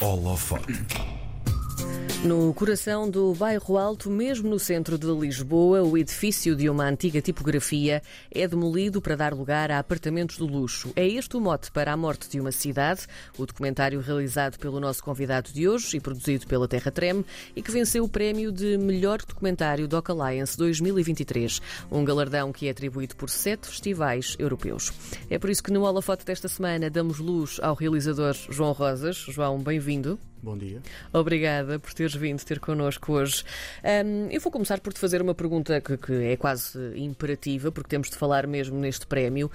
Holofote. No coração do bairro Alto, mesmo no centro de Lisboa, o edifício de uma antiga tipografia é demolido para dar lugar a apartamentos do luxo. É este o mote para a morte de uma cidade, o documentário realizado pelo nosso convidado de hoje e produzido pela Terra Treme e que venceu o prémio de melhor documentário Doc Alliance 2023, um galardão que é atribuído por sete festivais europeus. É por isso que no Holofote desta semana damos luz ao realizador João Rosas. João, bem-vindo. Bom dia. Obrigada por teres vindo ter connosco hoje. Um, eu vou começar por te fazer uma pergunta que, que, é quase imperativa, porque temos de falar mesmo neste prémio.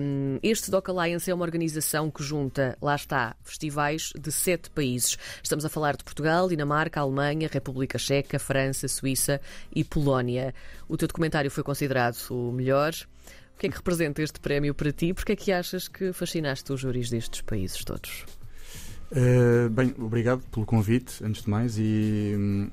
Um, este Doc Alliance é uma organização que junta, lá está, festivais de sete países. Estamos a falar de Portugal, Dinamarca, Alemanha, República Checa, França, Suíça e Polónia. O teu documentário foi considerado o melhor. O que é que representa este prémio para ti? Porque é que achas que fascinaste os júris destes países todos? Uh, bem, obrigado pelo convite, antes de mais. E, hum,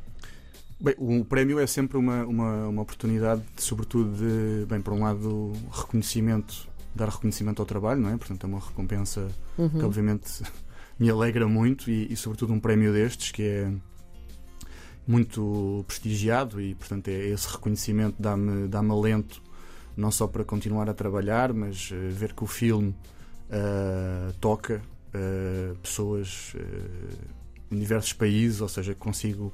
bem, o prémio é sempre uma, uma, uma oportunidade, de, sobretudo, de, bem, por um lado, reconhecimento, dar reconhecimento ao trabalho, não é? Portanto, é uma recompensa uhum. que, obviamente, me alegra muito e, e, sobretudo, um prémio destes que é muito prestigiado e, portanto, é esse reconhecimento dá-me dá alento, não só para continuar a trabalhar, mas uh, ver que o filme uh, toca uh, pessoas uh, em diversos países, ou seja, consigo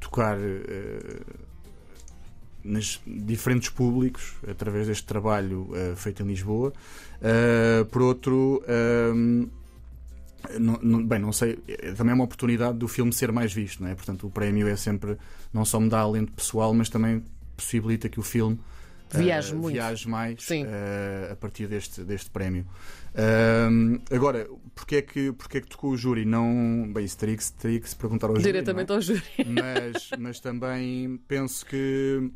tocar uh, nos diferentes públicos através deste trabalho feito em Lisboa. por outro, não, não, bem, não sei, também é uma oportunidade do filme ser mais visto, não é? Portanto, o prémio é sempre, não só me dá alento pessoal, mas também possibilita que o filme viaje, uh, viaje mais uh, a partir deste, deste prémio. Uh, agora, porque é, que, porque é que tocou o júri? Não, bem, isso teria que, teria que se perguntar ao Diretamente júri. Diretamente é? ao júri. Mas, mas também penso que,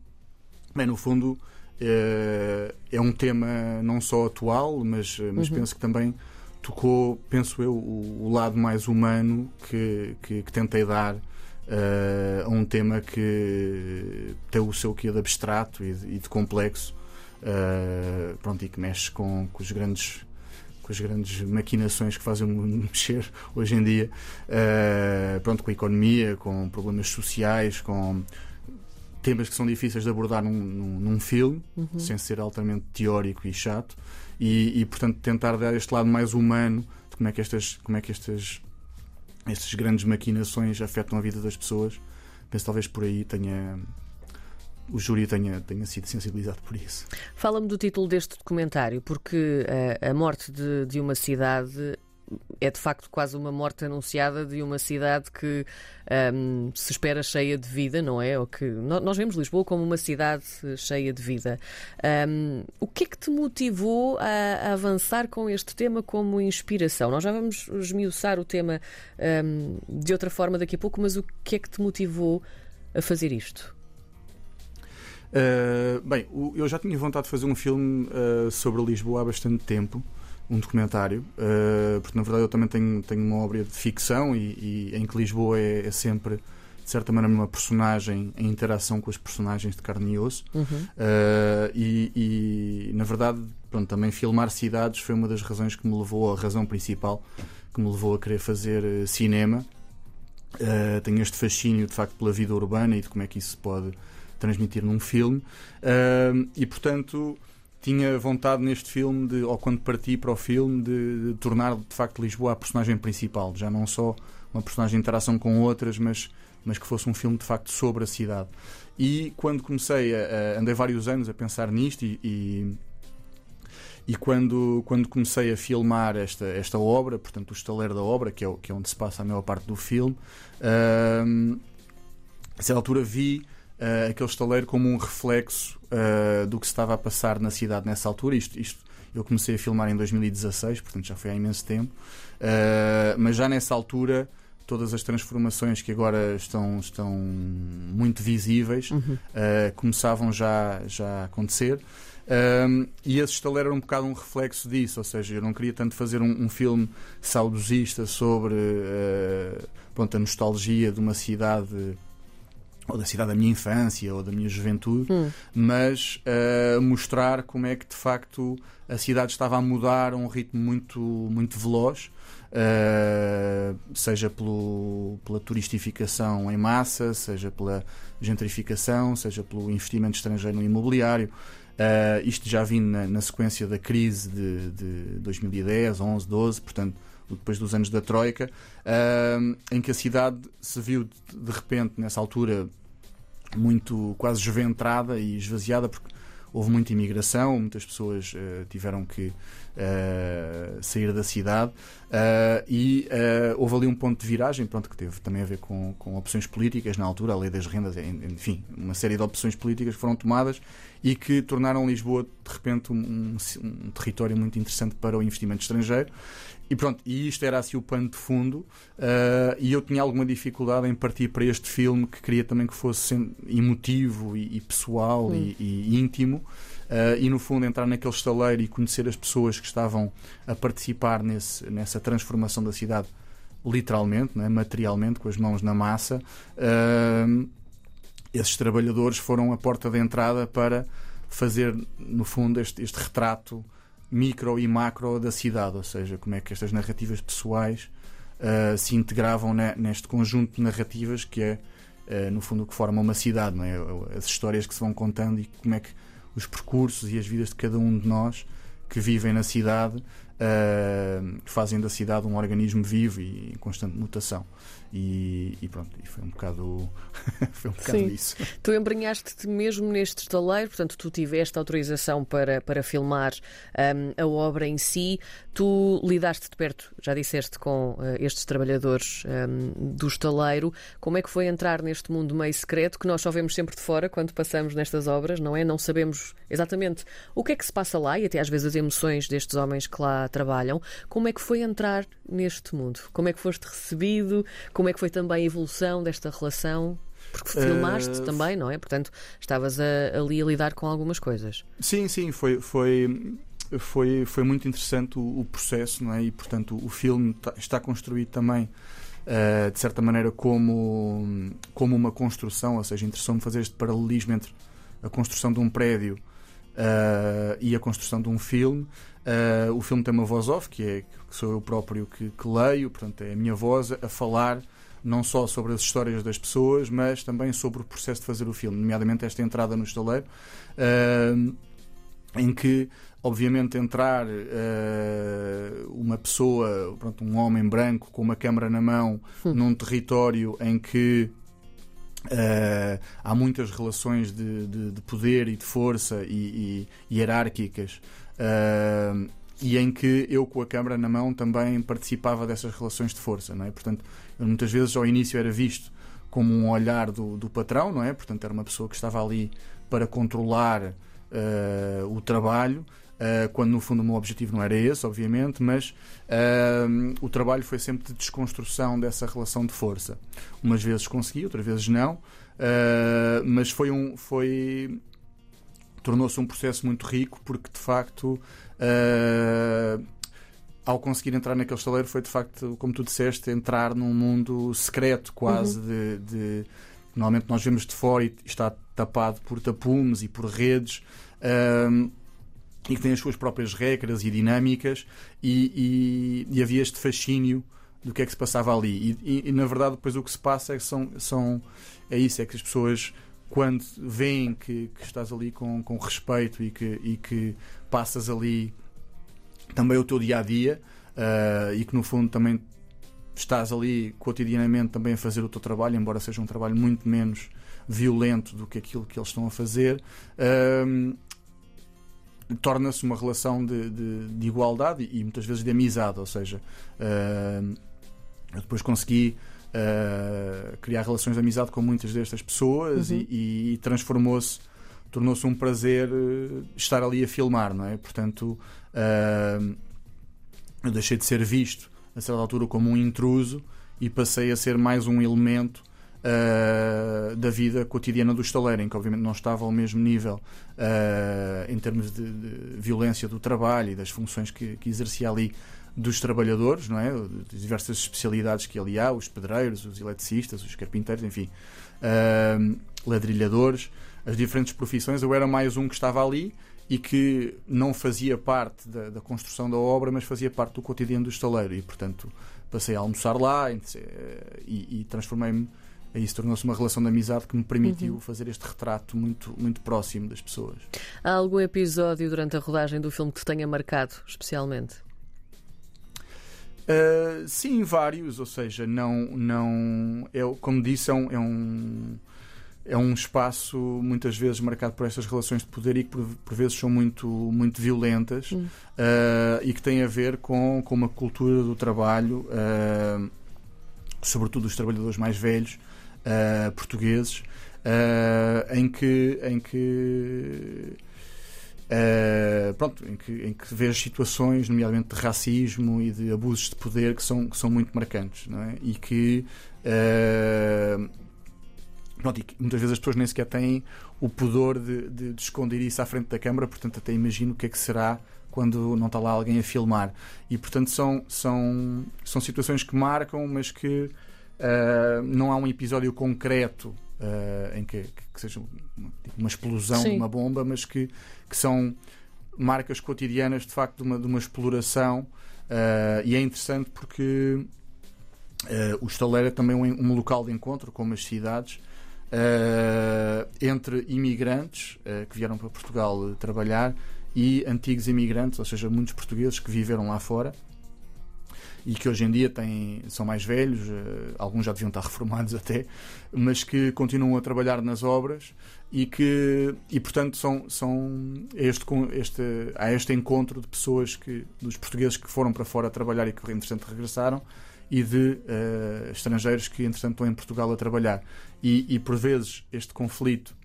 bem, no fundo, é, é um tema não só atual, mas, mas uhum. penso que também tocou, penso eu, o, o lado mais humano que, que, que tentei dar uh, a um tema que tem o seu quê de abstrato e de, e de complexo uh, pronto, e que mexe com, com os grandes com as grandes maquinações que fazem o mundo mexer hoje em dia, uh, pronto, com a economia, com problemas sociais, com temas que são difíceis de abordar num, num, num filme, uhum. sem ser altamente teórico e chato, e, e, portanto tentar dar este lado mais humano de como é que estas, como é que estas estas grandes maquinações afetam a vida das pessoas. Penso talvez por aí tenha o júri tenha, tenha sido sensibilizado por isso. Fala-me do título deste documentário, porque a, a morte de, de uma cidade é de facto quase uma morte anunciada de uma cidade que um, se espera cheia de vida, não é? Ou que nós vemos Lisboa como uma cidade cheia de vida. Um, o que é que te motivou a, a, avançar com este tema como inspiração? Nós já vamos esmiuçar o tema um, de outra forma daqui a pouco, mas o que é que te motivou a fazer isto? Uh, bem, eu já tinha vontade de fazer um filme uh, sobre Lisboa há bastante tempo um documentário, uh, porque na verdade eu também tenho, tenho uma obra de ficção e, e em que Lisboa é, é, sempre, de certa maneira, uma personagem em interação com os personagens de carne e osso. Uhum. Uh, e, e, na verdade, pronto, também filmar cidades foi uma das razões que me levou, a razão principal que me levou a querer fazer uh, cinema. tenho este fascínio de facto pela vida urbana e de como é que isso se pode transmitir num filme. e portanto tinha vontade neste filme, de, ou quando parti para o filme, de, de, tornar de facto Lisboa a personagem principal, já não só uma personagem de interação com outras, mas, mas que fosse um filme de facto sobre a cidade. E quando comecei a, a andei vários anos a pensar nisto e, e, e, quando, quando comecei a filmar esta, esta obra, portanto o estaleiro da obra, que é, que é onde se passa a maior parte do filme, uh, a certa altura vi uh, aquele estaleiro como um reflexo uh, do que se estava a passar na cidade nessa altura. Isto, isto eu comecei a filmar em 2016, portanto já foi há imenso tempo, uh, mas já nessa altura todas as transformações que agora estão, estão muito visíveis uhum. uh, começavam já, já a acontecer. Um, e esse estaleiro era um bocado um reflexo disso, ou seja, eu não queria tanto fazer um, um filme saudosista sobre uh, pronto, a nostalgia de uma cidade ou da cidade da minha infância ou da minha juventude, hum. mas uh, mostrar como é que de facto a cidade estava a mudar a um ritmo muito, muito veloz uh, seja pelo, pela turistificação em massa, seja pela gentrificação, seja pelo investimento estrangeiro no imobiliário. Uh, isto já vindo na, na, sequência da crise de, de 2010, 11, 12, portanto, depois dos anos da Troika, uh, em que a cidade se viu de, repente, nessa altura, muito quase esventrada e esvaziada, porque houve muita imigração, muitas pessoas uh, tiveram que uh, sair da cidade. Uh, e houve ali um ponto de viragem, pronto, que teve também a ver com, com opções políticas. Na altura, a lei das rendas, enfim, uma série de opções políticas que foram tomadas e que tornaram Lisboa de repente um, um, um território muito interessante para o investimento estrangeiro. E pronto, e isto era assim o pano de fundo, uh, e eu tinha alguma dificuldade em partir para este filme que queria também que fosse emotivo e, e pessoal hum. e, e, íntimo, uh, e no fundo entrar naquele estaleiro e conhecer as pessoas que estavam a participar nesse, nessa transformação da cidade, literalmente, né, materialmente, com as mãos na massa. Uh, esses trabalhadores foram a porta de entrada para fazer, no fundo, este, este retrato micro e macro da cidade, ou seja, como é que estas narrativas pessoais uh, se integravam neste conjunto de narrativas que é, uh, no fundo, o que forma uma cidade, não é? as histórias que se vão contando e como é que os percursos e as vidas de cada um de nós que vivem na cidade uh, fazem da cidade um organismo vivo e em constante mutação. E, e, pronto, e foi um bocado, foi um bocado Sim. isso. Tu embrenhaste-te mesmo neste estaleiro, portanto, tu tiveste autorização para, para filmar um, a obra em si. Tu lidaste de perto, já disseste, com uh, estes trabalhadores um, do estaleiro. Como é que foi entrar neste mundo meio secreto que nós só vemos sempre de fora quando passamos nestas obras, não é? Não sabemos exatamente o que é que se passa lá e até às vezes as emoções destes homens que lá trabalham. Como é que foi entrar neste mundo? Como é que foste recebido? Como é que foi também a evolução desta relação? Porque filmaste uh... também, não é? Portanto, estavas a, ali a lidar com algumas coisas. Sim, sim, foi, foi, foi, foi muito interessante o, o processo, não é? E, portanto, o filme tá, está construído também. Uh, de certa maneira como, como uma construção, ou seja, interessou-me fazer este paralelismo entre a construção de um prédio uh, e a construção de um filme. Uh, o filme tem uma voz off, que, é, que sou eu próprio que, que, leio, portanto, é a minha voz a falar não só sobre as histórias das pessoas, mas também sobre o processo de fazer o filme, nomeadamente esta entrada no estaleiro, uh, em que, obviamente, entrar uh, uma pessoa, pronto, um homem branco com uma câmara na mão, hum. num território em que Uh, há muitas relações de, de, de, poder e de força e, e hierárquicas uh, e em que eu com a câmara na mão também participava dessas relações de força, não é? Portanto, muitas vezes ao início era visto como um olhar do, do patrão, não é? Portanto, era uma pessoa que estava ali para controlar uh, o trabalho, uh, quando no fundo o meu objetivo não era esse, obviamente, mas uh, o trabalho foi sempre de desconstrução dessa relação de força. Umas vezes consegui, outras vezes não, mas foi um. Foi, tornou-se um processo muito rico porque de facto uh, ao conseguir entrar naquele estaleiro foi de facto, como tu disseste, entrar num mundo secreto quase uhum. de, de, normalmente nós vemos de fora e está tapado por tapumes e por redes uh, e que tem as suas próprias regras e dinâmicas e, e, e, havia este fascínio do que é que se passava ali e, e, na verdade depois o que se passa é que são, são é isso, é que as pessoas quando veem que, que estás ali com, com respeito e que, e que passas ali também o teu dia a dia uh, e que no fundo também estás ali cotidianamente também a fazer o teu trabalho, embora seja um trabalho muito menos violento do que aquilo que eles estão a fazer. Uh, torna-se uma relação de, de, de, igualdade e muitas vezes de amizade, ou seja, uh, eu depois consegui uh, criar relações de amizade com muitas destas pessoas uhum. e, e transformou-se, tornou-se um prazer eh, estar ali a filmar, não é? Portanto, uh, eu deixei de ser visto a certa altura como um intruso e passei a ser mais um elemento Uh, da vida cotidiana do estaleiro, em que obviamente não estava ao mesmo nível uh, em termos de, de, violência do trabalho e das funções que, que exercia ali dos trabalhadores, não é? De diversas especialidades que ali há, os pedreiros, os eletricistas, os carpinteiros, enfim, uh, ladrilhadores, as diferentes profissões. Eu era mais um que estava ali e que não fazia parte da, da, construção da obra, mas fazia parte do cotidiano do estaleiro. E, portanto, passei a almoçar lá e, e transformei-me. Aí se tornou-se uma relação de amizade que me permitiu uhum. fazer este retrato muito, muito próximo das pessoas. Há algum episódio durante a rodagem do filme que te tenha marcado especialmente? Uh, sim, vários, ou seja, não, não é, como disse, é um, é um é um espaço muitas vezes marcado por estas relações de poder e que por, por vezes são muito, muito violentas uh, e que têm a ver com, com uma cultura do trabalho, uh, sobretudo os trabalhadores mais velhos, uh, portugueses, em que, em que Uh, pronto, em que, em que vejo situações, nomeadamente de racismo e de abusos de poder, que são, que são muito marcantes não é? e que uh, Pronto, e muitas vezes as pessoas nem sequer têm o pudor de, de, de, esconder isso à frente da câmara, portanto, até imagino o que é que será quando não está lá alguém a filmar. E, portanto, são, são, são situações que marcam, mas que uh, não há um episódio concreto uh, em que, que, seja uma, tipo explosão Sim. de uma bomba, mas que, que são marcas cotidianas de facto de uma, de uma exploração. Uh, e é interessante porque o estaleiro é também um, um local de encontro, como as cidades. Entre imigrantes que vieram para Portugal trabalhar e antigos imigrantes, ou seja, muitos portugueses que viveram lá fora e que hoje em dia têm, são mais velhos, alguns já deviam estar reformados até, mas que continuam a trabalhar nas obras e que e portanto são, são este, este, há este encontro de pessoas que dos portugueses que foram para fora trabalhar e que entretanto regressaram e de uh, estrangeiros que, entretanto, estão em Portugal a trabalhar. E, e por vezes, este conflito,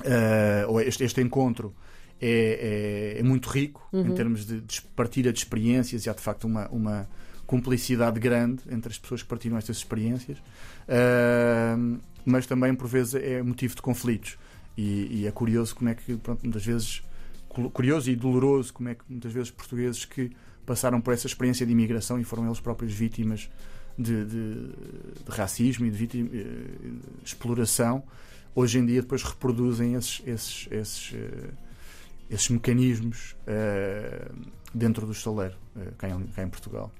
uh, ou este, este encontro, é, é, é, muito rico uhum. em termos de, de, partilha de experiências e há, de facto, uma, uma cumplicidade grande entre as pessoas que partilham estas experiências, uh, mas também, por vezes, é motivo de conflitos. E, e é curioso como é que, pronto, muitas vezes, curioso e doloroso como é que muitas vezes portugueses que passaram por essa experiência de imigração e foram eles próprios vítimas de, de, de racismo e de, vítima, de eh, exploração, hoje em dia depois reproduzem esses, esses, esses, uh, esses mecanismos uh, dentro do estaleiro, uh, cá, em, cá em Portugal.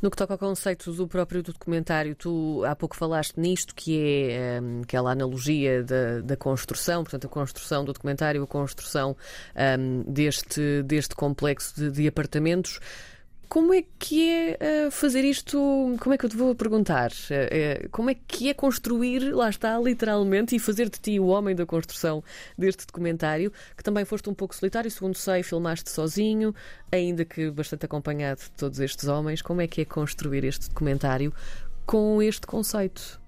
No que toca ao conceito do próprio documentário, tu há pouco falaste nisto, que é um, aquela analogia da, da, construção, portanto, a construção do documentário, a construção um, deste, deste complexo de, de apartamentos. Como é que é uh, fazer isto? Como é que eu te vou perguntar? Uh, uh, como é que é construir, lá está, literalmente, e fazer de ti o homem da construção deste documentário, que também foste um pouco solitário, segundo sei, filmaste sozinho, ainda que bastante acompanhado de todos estes homens. Como é que é construir este documentário com este conceito?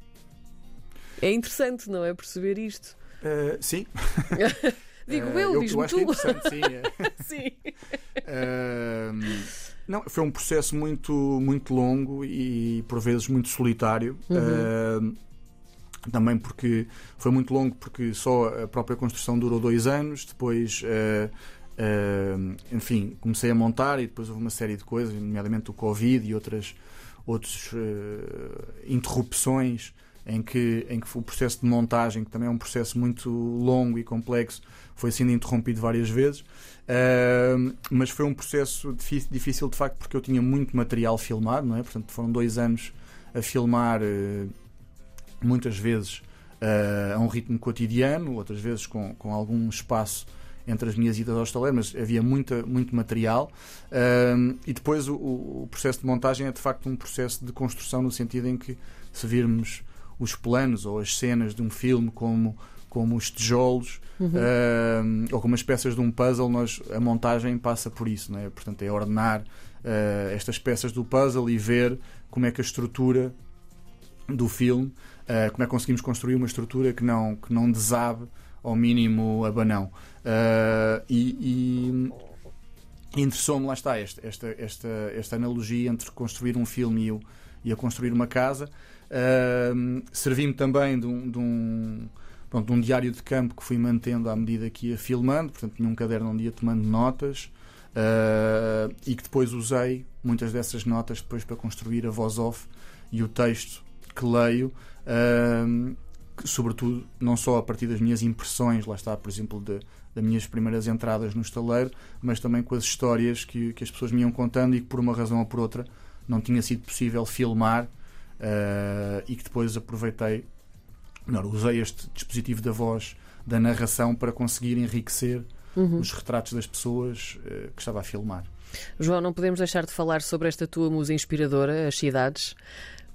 É interessante, não é? Perceber isto. sim. Digo eu, eu diz-me tu. É interessante, sim. sim. Não, foi um processo muito, muito longo e por vezes muito solitário. Uhum. Uh, também porque foi muito longo, porque só a própria construção durou dois anos. Depois, uh, uh, enfim, comecei a montar e depois houve uma série de coisas, nomeadamente o Covid e outras, outras interrupções em que, em que o processo de montagem, que também é um processo muito longo e complexo, foi sendo interrompido várias vezes. Uh, mas foi um processo difícil, difícil, de facto, porque eu tinha muito material filmado, não é? Portanto, foram dois anos a filmar, uh, muitas vezes uh, a um ritmo cotidiano, outras vezes com, com algum espaço entre as minhas idas ao estaleiro, mas havia muita, muito material. e depois o, o, processo de montagem é de facto um processo de construção, no sentido em que, se virmos os planos ou as cenas de um filme como, como os tijolos uhum. uh, ou como as peças de um puzzle, nós, a montagem passa por isso. Não é? Portanto, é ordenar uh, estas peças do puzzle e ver como é que a estrutura do filme, uh, como é que conseguimos construir uma estrutura que não, que não desabe ao mínimo abanão. e, e interessou-me, lá está, esta, esta, esta, esta analogia entre construir um filme e, e a construir uma casa. Uh, Servi-me também de um, de, um, pronto, de um, diário de campo que fui mantendo à medida que ia filmando, portanto, tinha um caderno onde ia tomando notas uh, e que depois usei muitas dessas notas depois para construir a voz off e o texto que leio. Uh, que, sobretudo, não só a partir das minhas impressões, lá está, por exemplo, de, das minhas primeiras entradas no estaleiro, mas também com as histórias que, que as pessoas me iam contando e que, por uma razão ou por outra, não tinha sido possível filmar uh, e que depois aproveitei, melhor, usei este dispositivo da voz, da narração, para conseguir enriquecer uhum. os retratos das pessoas uh, que estava a filmar. João, não podemos deixar de falar sobre esta tua musa inspiradora, as cidades.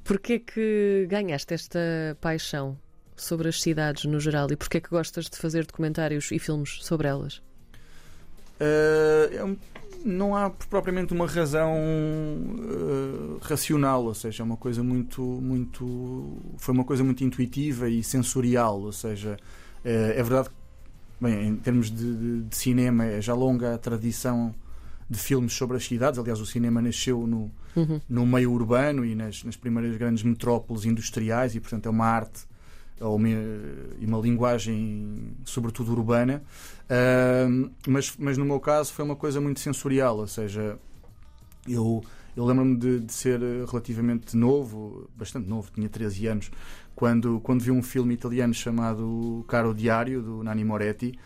Porquê que ganhaste esta paixão sobre as cidades no geral e porquê que gostas de fazer documentários e filmes sobre elas? Uh, não há propriamente uma razão uh, racional, ou seja, é uma coisa muito, muito, foi uma coisa muito intuitiva e sensorial, ou seja, uh, é verdade que, bem, em termos de, de, de cinema, é já longa a tradição de filmes sobre as cidades. Aliás, o cinema nasceu no, uhum. no meio urbano e nas, nas primeiras grandes metrópoles industriais, e portanto é uma arte ou uma, uma linguagem, sobretudo urbana. Uh, mas, mas no meu caso foi uma coisa muito sensorial, ou seja, eu, eu lembro-me de, de, ser relativamente novo, bastante novo, tinha 13 anos, quando, quando vi um filme italiano chamado Caro Diário, do Nani Moretti,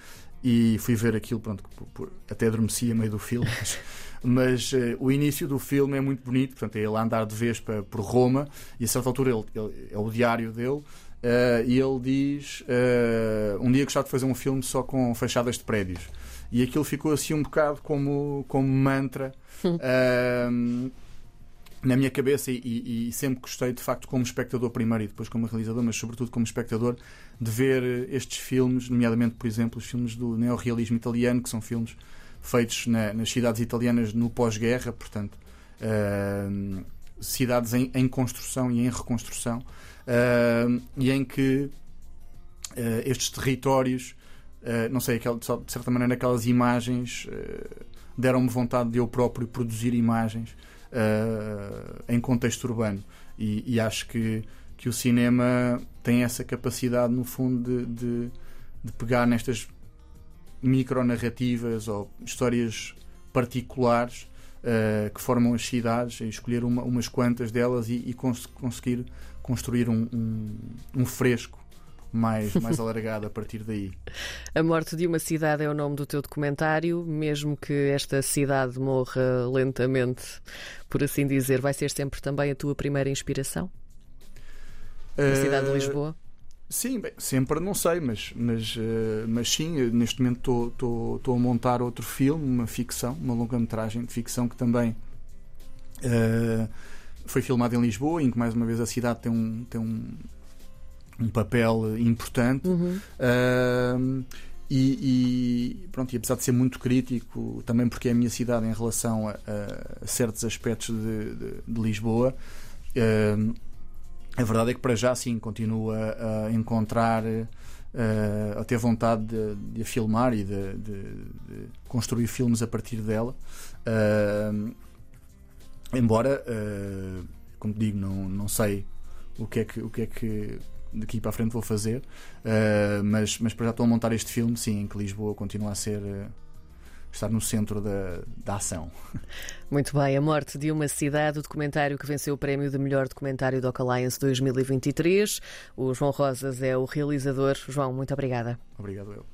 e fui ver aquilo, pronto, por, por, até adormeci a meio do filme, mas, mas uh, o início do filme é muito bonito, portanto é ele a andar de Vespa por Roma e a certa altura ele, ele é o diário dele uh, e ele diz uh, um dia gostava de fazer um filme só com fachadas de prédios. E aquilo ficou assim um bocado como, como mantra na minha cabeça e, e, sempre gostei de facto como espectador primeiro e depois como realizador, mas sobretudo como espectador de ver estes filmes, nomeadamente por exemplo os filmes do neorrealismo italiano, que são filmes feitos na, nas cidades italianas no pós-guerra, portanto uh, cidades em, em, construção e em reconstrução uh, e em que uh, estes territórios, não sei, de certa maneira aquelas imagens deram-me vontade de eu próprio produzir imagens uh, em contexto urbano. E, e, acho que, que o cinema tem essa capacidade, no fundo, de, de, de pegar nestas micronarrativas ou histórias particulares uh, que formam as cidades escolher uma, umas quantas delas e, e cons conseguir construir um, um, um fresco mais, mais alargada a partir daí. A Morte de uma Cidade é o nome do teu documentário, mesmo que esta cidade morra lentamente, por assim dizer, vai ser sempre também a tua primeira inspiração? A cidade de eh, Lisboa? Sim, bem, sempre não sei, mas, mas, uh, mas sim, neste momento estou a montar outro filme, uma ficção, uma longa-metragem de ficção que também uh, foi filmado em Lisboa, em que mais uma vez a cidade tem um, tem um, um papel importante. Uhum. Uh, e, e, pronto, e apesar de ser muito crítico, também porque é a minha cidade em relação a, a certos aspectos de, de, de Lisboa, uh, a verdade é que para já sim continuo a, a encontrar, uh, a ter vontade de, de a filmar e de, de, construir filmes a partir dela. Uh, embora, uh, como digo, não, não sei o que é que, o que, é que daqui para a frente vou fazer. Uh, mas, mas para já estou a montar este filme, sim, em que Lisboa continua a ser. Uh, estar no centro da, da ação. Muito bem, A Morte de uma Cidade, o documentário que venceu o prémio de melhor documentário do Alliance 2023. O João Rosas é o realizador. João, muito obrigada. Obrigado, eu.